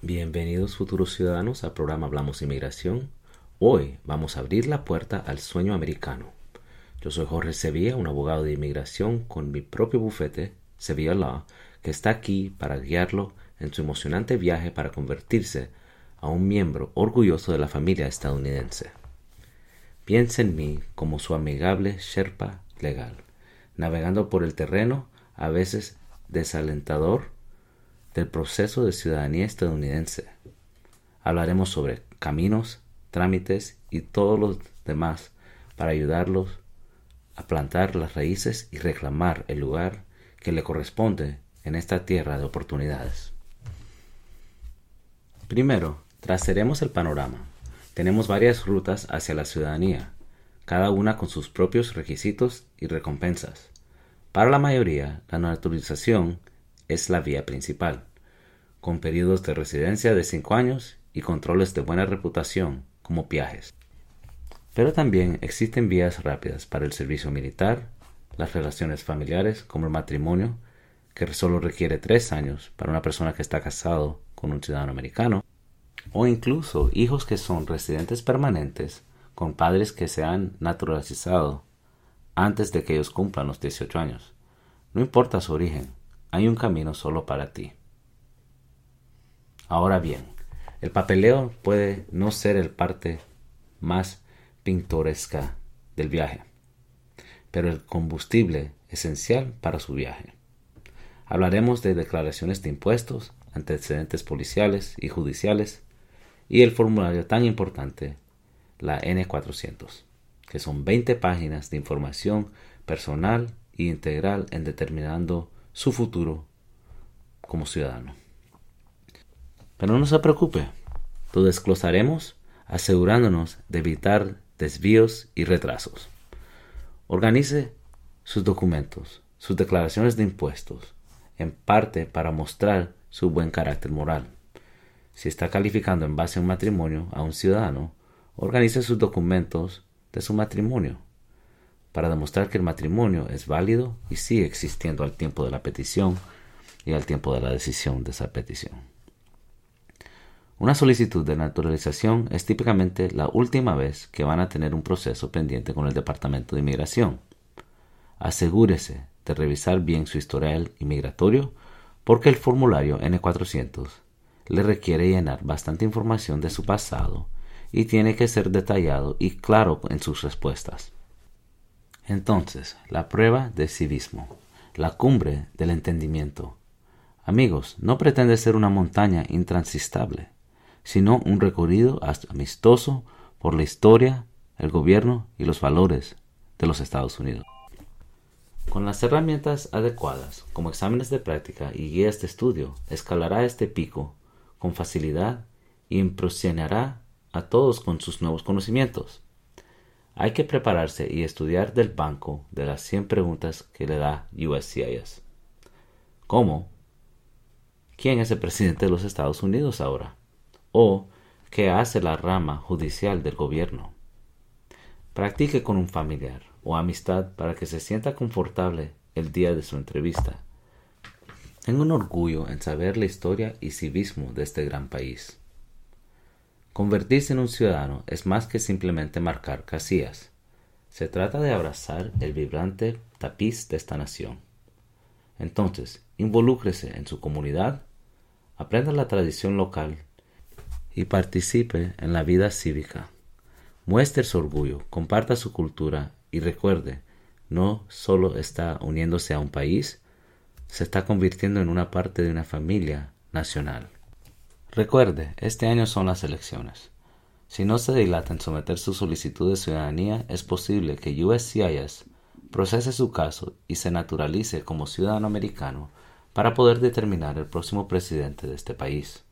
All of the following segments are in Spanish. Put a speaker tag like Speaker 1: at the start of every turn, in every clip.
Speaker 1: Bienvenidos futuros ciudadanos al programa Hablamos Inmigración. Hoy vamos a abrir la puerta al sueño americano. Yo soy Jorge Sevilla, un abogado de inmigración con mi propio bufete, Sevilla Law, que está aquí para guiarlo en su emocionante viaje para convertirse a un miembro orgulloso de la familia estadounidense. Piensa en mí como su amigable Sherpa legal, navegando por el terreno a veces desalentador del proceso de ciudadanía estadounidense. Hablaremos sobre caminos, trámites y todo lo demás para ayudarlos a plantar las raíces y reclamar el lugar que le corresponde en esta tierra de oportunidades. Primero, trazaremos el panorama. Tenemos varias rutas hacia la ciudadanía, cada una con sus propios requisitos y recompensas. Para la mayoría, la naturalización es la vía principal, con periodos de residencia de cinco años y controles de buena reputación como viajes. Pero también existen vías rápidas para el servicio militar, las relaciones familiares como el matrimonio, que solo requiere tres años para una persona que está casado con un ciudadano americano, o incluso hijos que son residentes permanentes con padres que se han naturalizado antes de que ellos cumplan los 18 años. No importa su origen, hay un camino solo para ti. Ahora bien, el papeleo puede no ser el parte más pintoresca del viaje, pero el combustible esencial para su viaje. Hablaremos de declaraciones de impuestos, antecedentes policiales y judiciales y el formulario tan importante, la N400, que son 20 páginas de información personal e integral en determinando su futuro como ciudadano. Pero no se preocupe, lo desglosaremos asegurándonos de evitar desvíos y retrasos. Organice sus documentos, sus declaraciones de impuestos, en parte para mostrar su buen carácter moral. Si está calificando en base a un matrimonio a un ciudadano, organice sus documentos de su matrimonio para demostrar que el matrimonio es válido y sigue existiendo al tiempo de la petición y al tiempo de la decisión de esa petición. Una solicitud de naturalización es típicamente la última vez que van a tener un proceso pendiente con el Departamento de Inmigración. Asegúrese de revisar bien su historial inmigratorio porque el formulario N400 le requiere llenar bastante información de su pasado y tiene que ser detallado y claro en sus respuestas. Entonces, la prueba de civismo, la cumbre del entendimiento. Amigos, no pretende ser una montaña intransistable sino un recorrido amistoso por la historia, el gobierno y los valores de los Estados Unidos. Con las herramientas adecuadas, como exámenes de práctica y guías de estudio, escalará este pico con facilidad y impresionará a todos con sus nuevos conocimientos. Hay que prepararse y estudiar del banco de las 100 preguntas que le da USCIS. ¿Cómo? ¿Quién es el presidente de los Estados Unidos ahora? O qué hace la rama judicial del gobierno. Practique con un familiar o amistad para que se sienta confortable el día de su entrevista. Tengo un orgullo en saber la historia y civismo de este gran país. Convertirse en un ciudadano es más que simplemente marcar casillas. Se trata de abrazar el vibrante tapiz de esta nación. Entonces, involúcrese en su comunidad, aprenda la tradición local y participe en la vida cívica. Muestre su orgullo, comparta su cultura y recuerde, no solo está uniéndose a un país, se está convirtiendo en una parte de una familia nacional. Recuerde, este año son las elecciones. Si no se dilata en someter su solicitud de ciudadanía, es posible que USCIS procese su caso y se naturalice como ciudadano americano para poder determinar el próximo presidente de este país.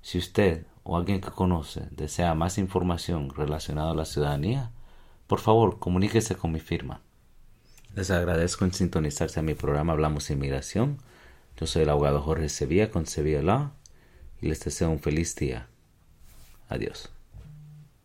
Speaker 1: Si usted o alguien que conoce desea más información relacionada a la ciudadanía, por favor comuníquese con mi firma. Les agradezco en sintonizarse a mi programa Hablamos Inmigración. Yo soy el abogado Jorge Sevilla con Sevilla Law y les deseo un feliz día. Adiós.